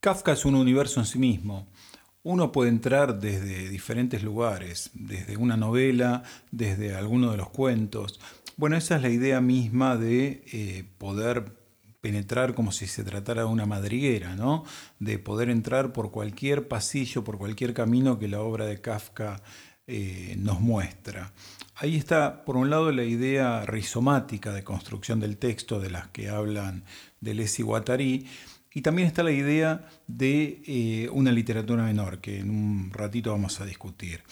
Kafka es un universo en sí mismo. Uno puede entrar desde diferentes lugares, desde una novela, desde alguno de los cuentos. Bueno, esa es la idea misma de eh, poder penetrar como si se tratara de una madriguera, ¿no? De poder entrar por cualquier pasillo, por cualquier camino que la obra de Kafka eh, nos muestra. Ahí está, por un lado, la idea rizomática de construcción del texto de las que hablan Deleuze y Guattari, y también está la idea de eh, una literatura menor, que en un ratito vamos a discutir.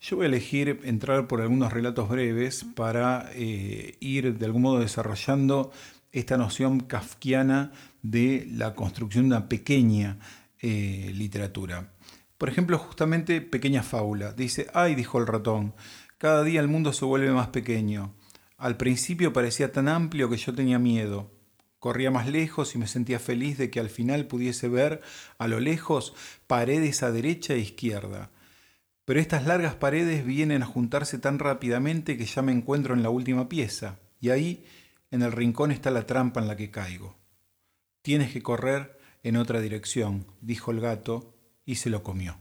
Yo voy a elegir entrar por algunos relatos breves para eh, ir de algún modo desarrollando esta noción kafkiana de la construcción de una pequeña eh, literatura. Por ejemplo, justamente Pequeña Fábula. Dice, ay, dijo el ratón, cada día el mundo se vuelve más pequeño. Al principio parecía tan amplio que yo tenía miedo. Corría más lejos y me sentía feliz de que al final pudiese ver a lo lejos paredes a derecha e izquierda. Pero estas largas paredes vienen a juntarse tan rápidamente que ya me encuentro en la última pieza, y ahí, en el rincón, está la trampa en la que caigo. Tienes que correr en otra dirección, dijo el gato, y se lo comió.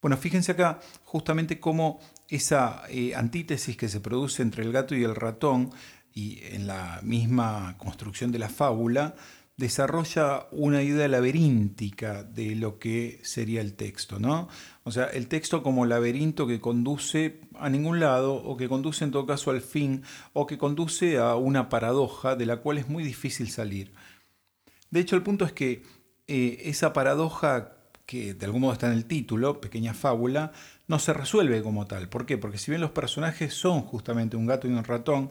Bueno, fíjense acá justamente cómo esa eh, antítesis que se produce entre el gato y el ratón y en la misma construcción de la fábula, desarrolla una idea laberíntica de lo que sería el texto, ¿no? O sea, el texto como laberinto que conduce a ningún lado, o que conduce en todo caso al fin, o que conduce a una paradoja de la cual es muy difícil salir. De hecho, el punto es que eh, esa paradoja que de algún modo está en el título, pequeña fábula, no se resuelve como tal. ¿Por qué? Porque si bien los personajes son justamente un gato y un ratón,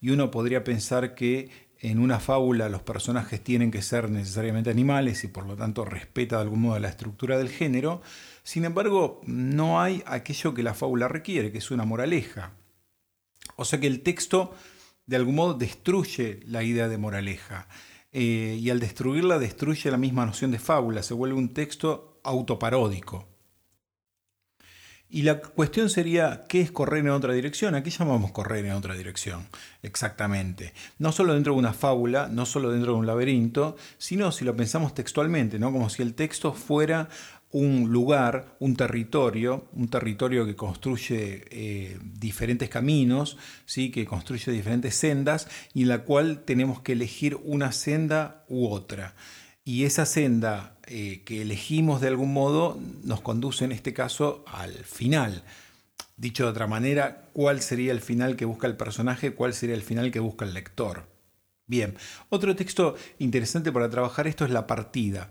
y uno podría pensar que en una fábula los personajes tienen que ser necesariamente animales y por lo tanto respeta de algún modo la estructura del género, sin embargo no hay aquello que la fábula requiere, que es una moraleja. O sea que el texto de algún modo destruye la idea de moraleja. Eh, y al destruirla destruye la misma noción de fábula, se vuelve un texto autoparódico. Y la cuestión sería, ¿qué es correr en otra dirección? ¿A qué llamamos correr en otra dirección? Exactamente. No solo dentro de una fábula, no solo dentro de un laberinto, sino si lo pensamos textualmente, ¿no? Como si el texto fuera un lugar, un territorio, un territorio que construye eh, diferentes caminos, ¿sí? que construye diferentes sendas y en la cual tenemos que elegir una senda u otra. Y esa senda eh, que elegimos de algún modo nos conduce en este caso al final. Dicho de otra manera, ¿cuál sería el final que busca el personaje? ¿Cuál sería el final que busca el lector? Bien, otro texto interesante para trabajar esto es la partida.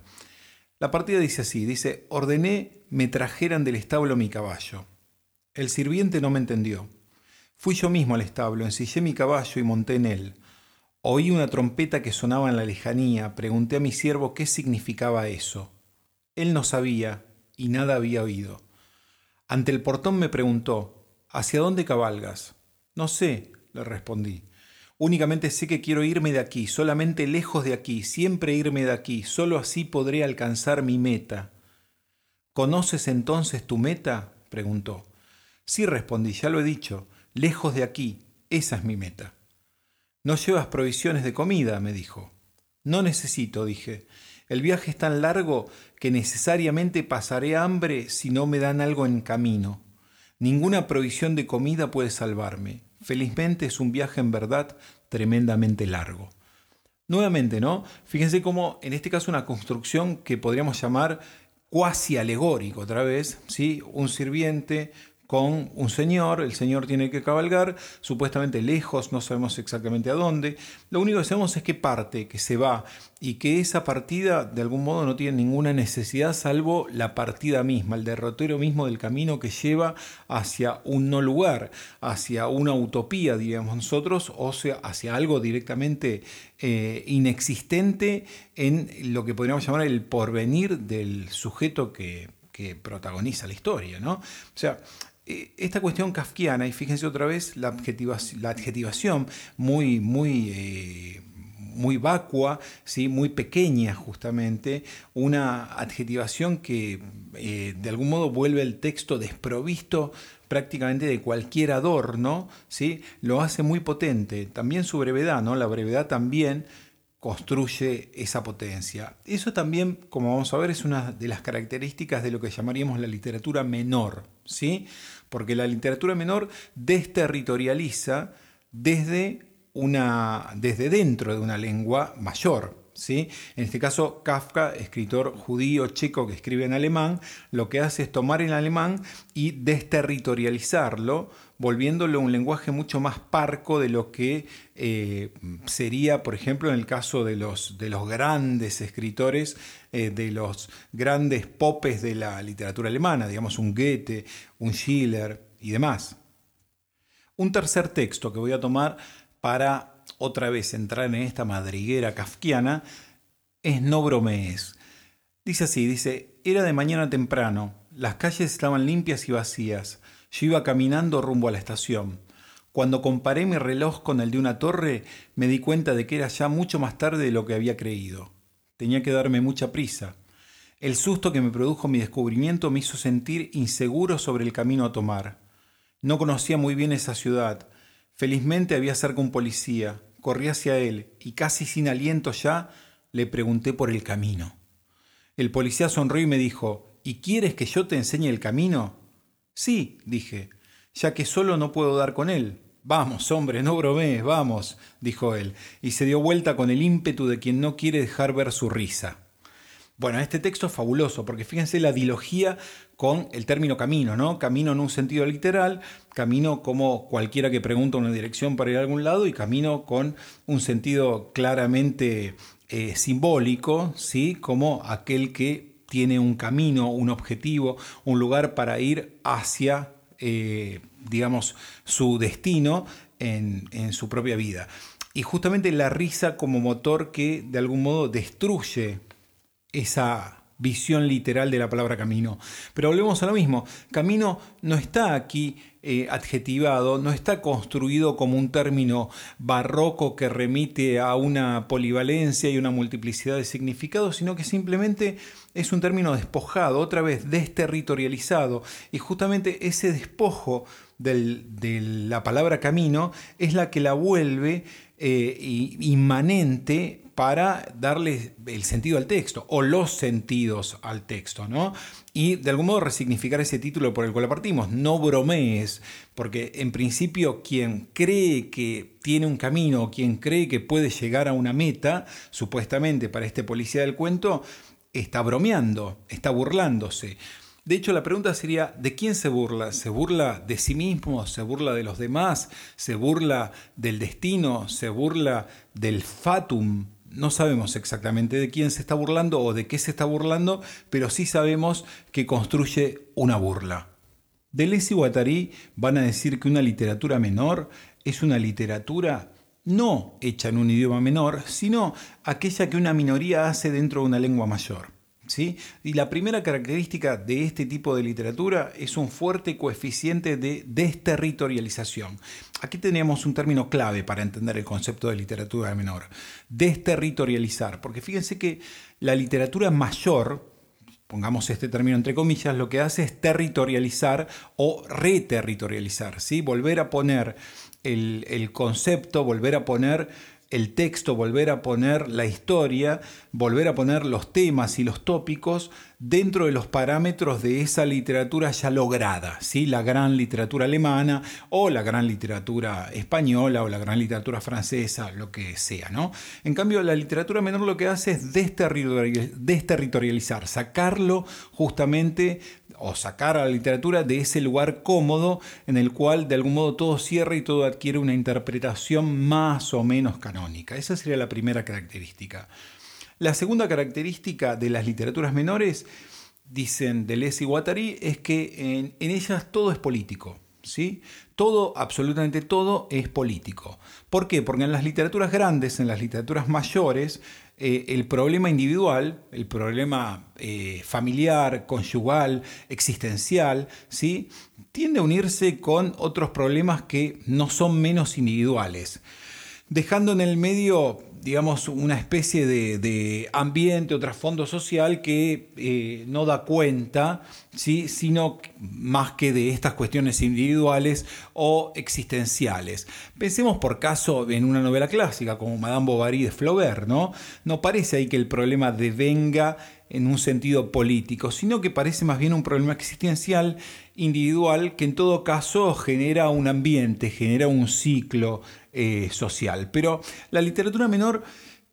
La partida dice así, dice, ordené me trajeran del establo mi caballo. El sirviente no me entendió. Fui yo mismo al establo, ensillé mi caballo y monté en él. Oí una trompeta que sonaba en la lejanía, pregunté a mi siervo qué significaba eso. Él no sabía y nada había oído. Ante el portón me preguntó, ¿Hacia dónde cabalgas? No sé, le respondí. Únicamente sé que quiero irme de aquí, solamente lejos de aquí, siempre irme de aquí, solo así podré alcanzar mi meta. ¿Conoces entonces tu meta? preguntó. Sí, respondí, ya lo he dicho, lejos de aquí, esa es mi meta. No llevas provisiones de comida, me dijo. No necesito, dije. El viaje es tan largo que necesariamente pasaré hambre si no me dan algo en camino. Ninguna provisión de comida puede salvarme. Felizmente es un viaje en verdad tremendamente largo. Nuevamente, ¿no? Fíjense cómo en este caso una construcción que podríamos llamar cuasi alegórico otra vez, ¿sí? Un sirviente con un señor, el señor tiene que cabalgar, supuestamente lejos, no sabemos exactamente a dónde, lo único que sabemos es que parte, que se va, y que esa partida de algún modo no tiene ninguna necesidad salvo la partida misma, el derrotero mismo del camino que lleva hacia un no lugar, hacia una utopía, diríamos nosotros, o sea, hacia algo directamente eh, inexistente en lo que podríamos llamar el porvenir del sujeto que, que protagoniza la historia, ¿no? O sea, esta cuestión kafkiana, y fíjense otra vez la, adjetivación muy, muy, eh, muy vacua, ¿sí? muy pequeña justamente, una adjetivación que eh, de algún modo vuelve el texto desprovisto prácticamente de cualquier adorno, ¿sí? lo hace muy potente. También su brevedad, ¿no? la brevedad también construye esa potencia. Eso también, como vamos a ver, es una de las características de lo que llamaríamos la literatura menor, ¿sí? Porque la literatura menor desterritorializa desde, una, desde dentro de una lengua mayor, ¿Sí? En este caso, Kafka, escritor judío checo que escribe en alemán, lo que hace es tomar el alemán y desterritorializarlo, volviéndolo un lenguaje mucho más parco de lo que eh, sería, por ejemplo, en el caso de los, de los grandes escritores, eh, de los grandes popes de la literatura alemana, digamos un Goethe, un Schiller y demás. Un tercer texto que voy a tomar para otra vez entrar en esta madriguera kafkiana es No bromees. Dice así, dice, era de mañana temprano, las calles estaban limpias y vacías, yo iba caminando rumbo a la estación. Cuando comparé mi reloj con el de una torre, me di cuenta de que era ya mucho más tarde de lo que había creído. Tenía que darme mucha prisa. El susto que me produjo mi descubrimiento me hizo sentir inseguro sobre el camino a tomar. No conocía muy bien esa ciudad. Felizmente había cerca un policía corrí hacia él y casi sin aliento ya le pregunté por el camino. El policía sonrió y me dijo, ¿Y quieres que yo te enseñe el camino? Sí, dije, ya que solo no puedo dar con él. Vamos, hombre, no bromees, vamos, dijo él, y se dio vuelta con el ímpetu de quien no quiere dejar ver su risa. Bueno, este texto es fabuloso porque fíjense la dilogía con el término camino, ¿no? Camino en un sentido literal, camino como cualquiera que pregunta una dirección para ir a algún lado y camino con un sentido claramente eh, simbólico, ¿sí? Como aquel que tiene un camino, un objetivo, un lugar para ir hacia, eh, digamos, su destino en, en su propia vida. Y justamente la risa como motor que de algún modo destruye esa visión literal de la palabra camino. Pero volvemos a lo mismo, camino no está aquí eh, adjetivado, no está construido como un término barroco que remite a una polivalencia y una multiplicidad de significados, sino que simplemente es un término despojado, otra vez desterritorializado, y justamente ese despojo de la palabra camino es la que la vuelve eh, inmanente para darle el sentido al texto o los sentidos al texto, ¿no? Y de algún modo resignificar ese título por el cual partimos, no bromees, porque en principio quien cree que tiene un camino, quien cree que puede llegar a una meta, supuestamente para este policía del cuento, está bromeando, está burlándose. De hecho, la pregunta sería, ¿de quién se burla? ¿Se burla de sí mismo? ¿Se burla de los demás? ¿Se burla del destino? ¿Se burla del fatum? No sabemos exactamente de quién se está burlando o de qué se está burlando, pero sí sabemos que construye una burla. Deleuze y Guattari van a decir que una literatura menor es una literatura no hecha en un idioma menor, sino aquella que una minoría hace dentro de una lengua mayor. Y la primera característica de este tipo de literatura es un fuerte coeficiente de desterritorialización. Aquí tenemos un término clave para entender el concepto de literatura menor. Desterritorializar, porque fíjense que la literatura mayor, pongamos este término entre comillas, lo que hace es territorializar o reterritorializar, ¿sí? volver a poner el, el concepto, volver a poner el texto, volver a poner la historia, volver a poner los temas y los tópicos dentro de los parámetros de esa literatura ya lograda, ¿sí? la gran literatura alemana o la gran literatura española o la gran literatura francesa, lo que sea. ¿no? En cambio, la literatura menor lo que hace es desterritorializar, sacarlo justamente o sacar a la literatura de ese lugar cómodo en el cual de algún modo todo cierra y todo adquiere una interpretación más o menos canónica. Esa sería la primera característica. La segunda característica de las literaturas menores, dicen Deleuze y Guattari, es que en, en ellas todo es político. ¿Sí? Todo, absolutamente todo, es político. ¿Por qué? Porque en las literaturas grandes, en las literaturas mayores, eh, el problema individual, el problema eh, familiar, conyugal, existencial, ¿sí? tiende a unirse con otros problemas que no son menos individuales dejando en el medio, digamos, una especie de, ambiente o trasfondo social que eh, no da cuenta, ¿sí? sino más que de estas cuestiones individuales o existenciales. Pensemos por caso en una novela clásica como Madame Bovary de Flaubert, ¿no? No parece ahí que el problema devenga en un sentido político, sino que parece más bien un problema existencial individual que en todo caso genera un ambiente, genera un ciclo eh, social. Pero la literatura menor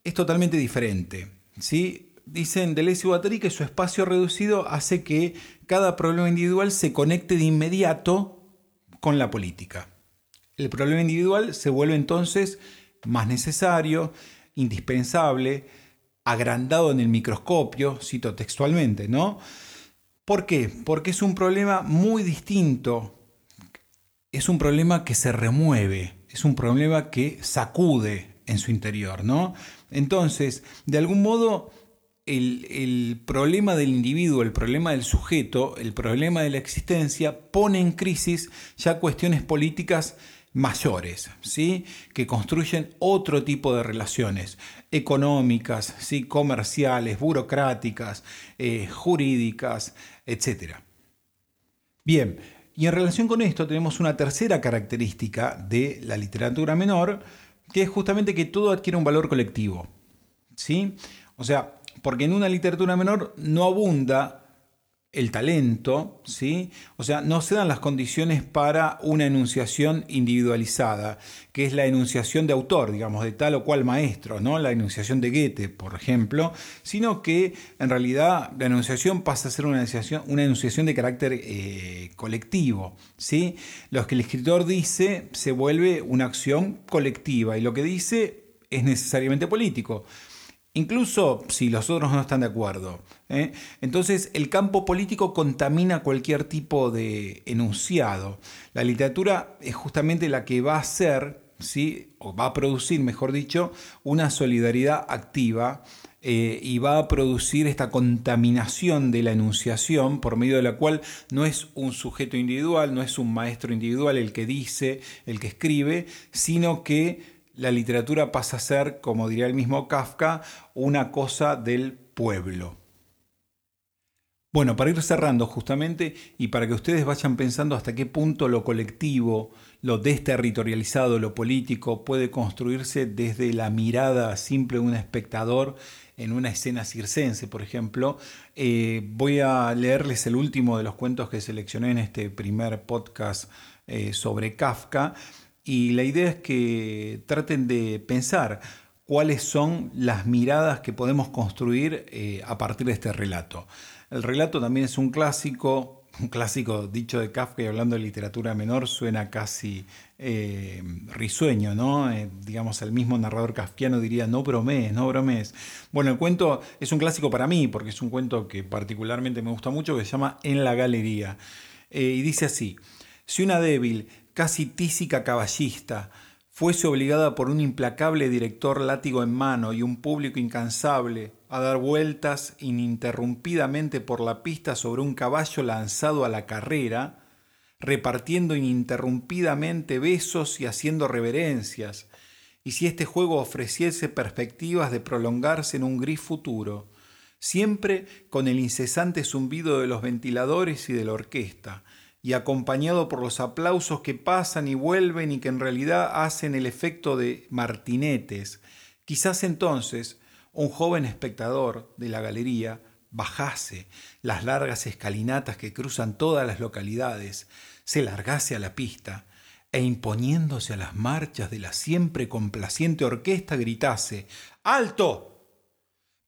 es totalmente diferente. ¿sí? Dicen Deleuze y Guattari que su espacio reducido hace que cada problema individual se conecte de inmediato con la política. El problema individual se vuelve entonces más necesario, indispensable, agrandado en el microscopio, cito textualmente, ¿no? ¿Por qué? Porque es un problema muy distinto, es un problema que se remueve, es un problema que sacude en su interior, ¿no? Entonces, de algún modo, el, el, problema del individuo, el problema del sujeto, el problema de la existencia pone en crisis ya cuestiones políticas mayores, ¿sí? que construyen otro tipo de relaciones económicas, ¿sí? comerciales, burocráticas, eh, jurídicas, etc. Bien, y en relación con esto tenemos una tercera característica de la literatura menor, que es justamente que todo adquiere un valor colectivo. ¿sí? O sea, porque en una literatura menor no abunda el talento, ¿sí? O sea, no se dan las condiciones para una enunciación individualizada, que es la enunciación de autor, digamos, de tal o cual maestro, ¿no? La enunciación de Goethe, por ejemplo, sino que en realidad la enunciación pasa a ser una enunciación, una enunciación de carácter eh, colectivo, ¿sí? Lo que el escritor dice se vuelve una acción colectiva y lo que dice es necesariamente político incluso si los otros no están de acuerdo. ¿eh? Entonces el campo político contamina cualquier tipo de enunciado. La literatura es justamente la que va a hacer, ¿sí? o va a producir, mejor dicho, una solidaridad activa. Eh, y va a producir esta contaminación de la enunciación por medio de la cual no es un sujeto individual, no es un maestro individual el que dice, el que escribe, sino que la literatura pasa a ser, como diría el mismo Kafka, una cosa del pueblo. Bueno, para ir cerrando justamente y para que ustedes vayan pensando hasta qué punto lo colectivo, lo desterritorializado, lo político puede construirse desde la mirada simple de un espectador en una escena circense, por ejemplo, eh, voy a leerles el último de los cuentos que seleccioné en este primer podcast eh, sobre Kafka y la idea es que traten de pensar cuáles son las miradas que podemos construir eh, a partir de este relato. El relato también es un clásico, un clásico dicho de Kafka y hablando de literatura menor suena casi eh, risueño, ¿no? Eh, digamos, el mismo narrador kafkiano diría, no bromes, no bromes. Bueno, el cuento es un clásico para mí porque es un cuento que particularmente me gusta mucho que se llama En la Galería. y dice así, si una débil casi tísica caballista, fuese obligada por un implacable director látigo en mano y un público incansable a dar vueltas ininterrumpidamente por la pista sobre un caballo lanzado a la carrera, repartiendo ininterrumpidamente besos y haciendo reverencias, y si este juego ofreciese perspectivas de prolongarse en un gris futuro, siempre con el incesante zumbido de los ventiladores y de la orquesta, y acompañado por los aplausos que pasan y vuelven y que en realidad hacen el efecto de martinetes, quizás entonces un joven espectador de la galería bajase las largas escalinatas que cruzan todas las localidades, se largase a la pista e imponiéndose a las marchas de la siempre complaciente orquesta gritase ¡Alto!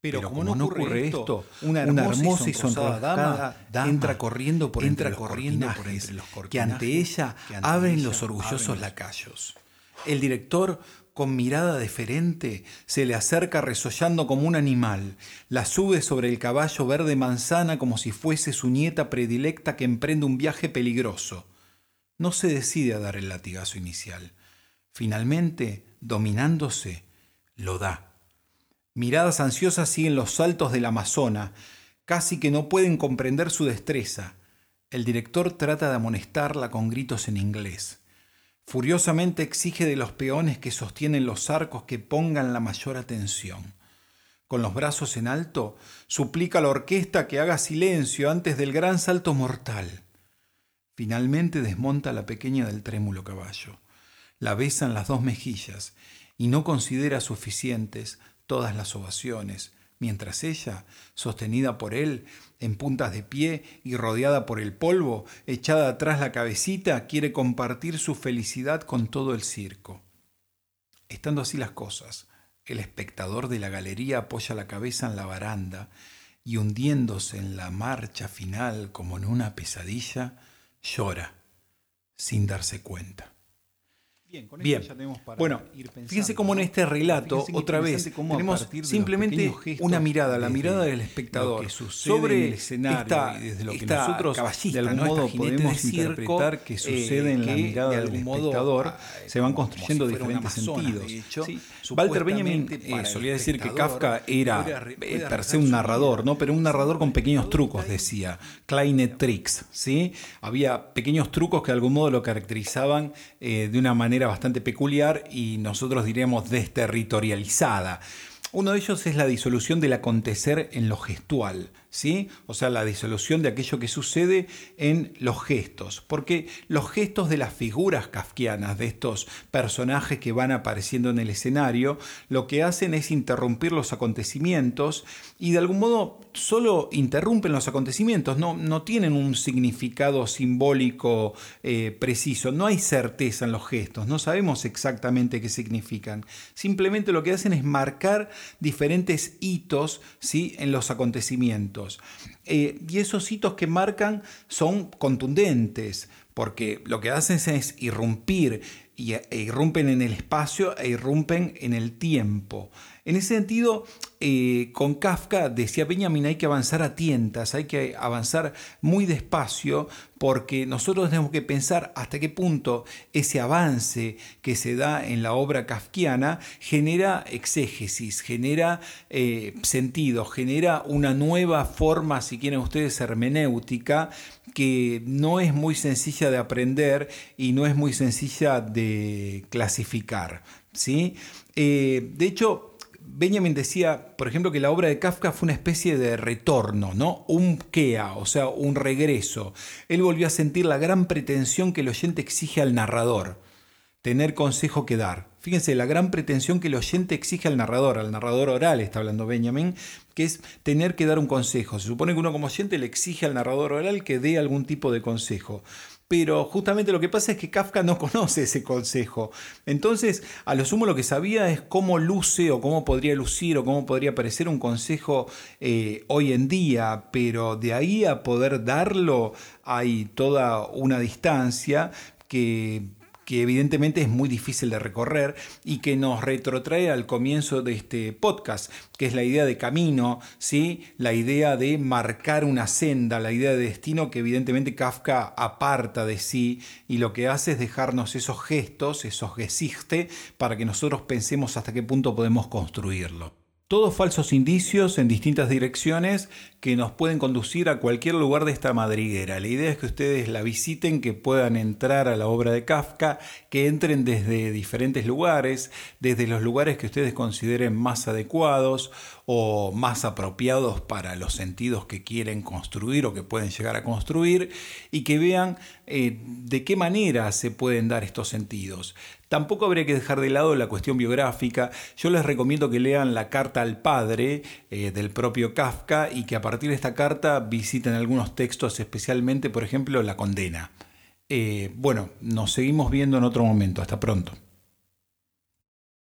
Pero, como, no ocurre, esto, una hermosa, y sonrojada dama, entra corriendo por entre, los, por entre los que ante ella abren los orgullosos lacayos. El director, con mirada deferente, se le acerca resollando como un animal, la sube sobre el caballo verde manzana como si fuese su nieta predilecta que emprende un viaje peligroso. No se decide a dar el latigazo inicial. Finalmente, dominándose, lo da Miradas ansiosas siguen los saltos del Amazona, casi que no pueden comprender su destreza. El director trata de amonestarla con gritos en inglés. Furiosamente exige de los peones que sostienen los arcos que pongan la mayor atención. Con los brazos en alto, suplica a la orquesta que haga silencio antes del gran salto mortal. Finalmente desmonta la pequeña del trémulo caballo. La besa en las dos mejillas y no considera suficientes todas las ovaciones, mientras ella, sostenida por él, en puntas de pie y rodeada por el polvo, echada atrás la cabecita, quiere compartir su felicidad con todo el circo. Estando así las cosas, el espectador de la galería apoya la cabeza en la baranda y hundiéndose en la marcha final como en una pesadilla, llora sin darse cuenta. Bien, bueno, fíjense cómo en este relato, otra vez, tenemos simplemente una mirada, la mirada del espectador sobre el escenario y desde lo que nosotros de algún modo podemos interpretar que sucede en la mirada del espectador, se van construyendo diferentes sentidos. Walter Benjamin eh, solía decir que Kafka era eh, per se un narrador, ¿no? pero un narrador con pequeños trucos, decía, kleine tricks. ¿sí? Había pequeños trucos que de algún modo lo caracterizaban eh, de una manera bastante peculiar y nosotros diríamos desterritorializada. Uno de ellos es la disolución del acontecer en lo gestual, O sea, la disolución de aquello que sucede en los gestos, porque los gestos de las figuras kafkianas, de estos personajes que van apareciendo en el escenario, lo que hacen es interrumpir los acontecimientos y de algún modo solo interrumpen los acontecimientos, no, no tienen un significado simbólico eh, preciso, no hay certeza en los gestos, no sabemos exactamente qué significan, simplemente lo que hacen es marcar diferentes hitos ¿sí? en los acontecimientos. Eh, y esos hitos que marcan son contundentes, porque lo que hacen es irrumpir, e irrumpen en el espacio e irrumpen en el tiempo. En ese sentido, eh, con Kafka, decía Benjamin, hay que avanzar a tientas, hay que avanzar muy despacio, porque nosotros tenemos que pensar hasta qué punto ese avance que se da en la obra kafkiana genera exégesis, genera eh, sentido, genera una nueva forma, si quieren ustedes, hermenéutica, que no es muy sencilla de aprender y no es muy sencilla de clasificar. ¿sí? Eh, de hecho, Benjamin decía, por ejemplo, que la obra de Kafka fue una especie de retorno, ¿no? Un kea, o sea, un regreso. Él volvió a sentir la gran pretensión que el oyente exige al narrador, tener consejo que dar. Fíjense, la gran pretensión que el oyente exige al narrador, al narrador oral está hablando Benjamin, que es tener que dar un consejo. Se supone que uno como oyente le exige al narrador oral que dé algún tipo de consejo pero justamente lo que pasa es que Kafka no conoce ese consejo. Entonces, a lo sumo lo que sabía es cómo luce o cómo podría lucir o cómo podría parecer un consejo eh, hoy en día, pero de ahí a poder darlo hay toda una distancia que que evidentemente es muy difícil de recorrer y que nos retrotrae al comienzo de este podcast, que es la idea de camino, ¿sí? la idea de marcar una senda, la idea de destino que evidentemente Kafka aparta de sí y lo que hace es dejarnos esos gestos, esos gesiste, para que nosotros pensemos hasta qué punto podemos construirlo. Todos falsos indicios en distintas direcciones que nos pueden conducir a cualquier lugar de esta madriguera. La idea es que ustedes la visiten, que puedan entrar a la obra de Kafka, que entren desde diferentes lugares, desde los lugares que ustedes consideren más adecuados o más apropiados para los sentidos que quieren construir o que pueden llegar a construir y que vean eh, de qué manera se pueden dar estos sentidos. Tampoco habría que dejar de lado la cuestión biográfica. Yo les recomiendo que lean la carta al padre eh, del propio Kafka y que a partir de esta carta visiten algunos textos, especialmente, por ejemplo, la condena. Eh, bueno, nos seguimos viendo en otro momento. Hasta pronto.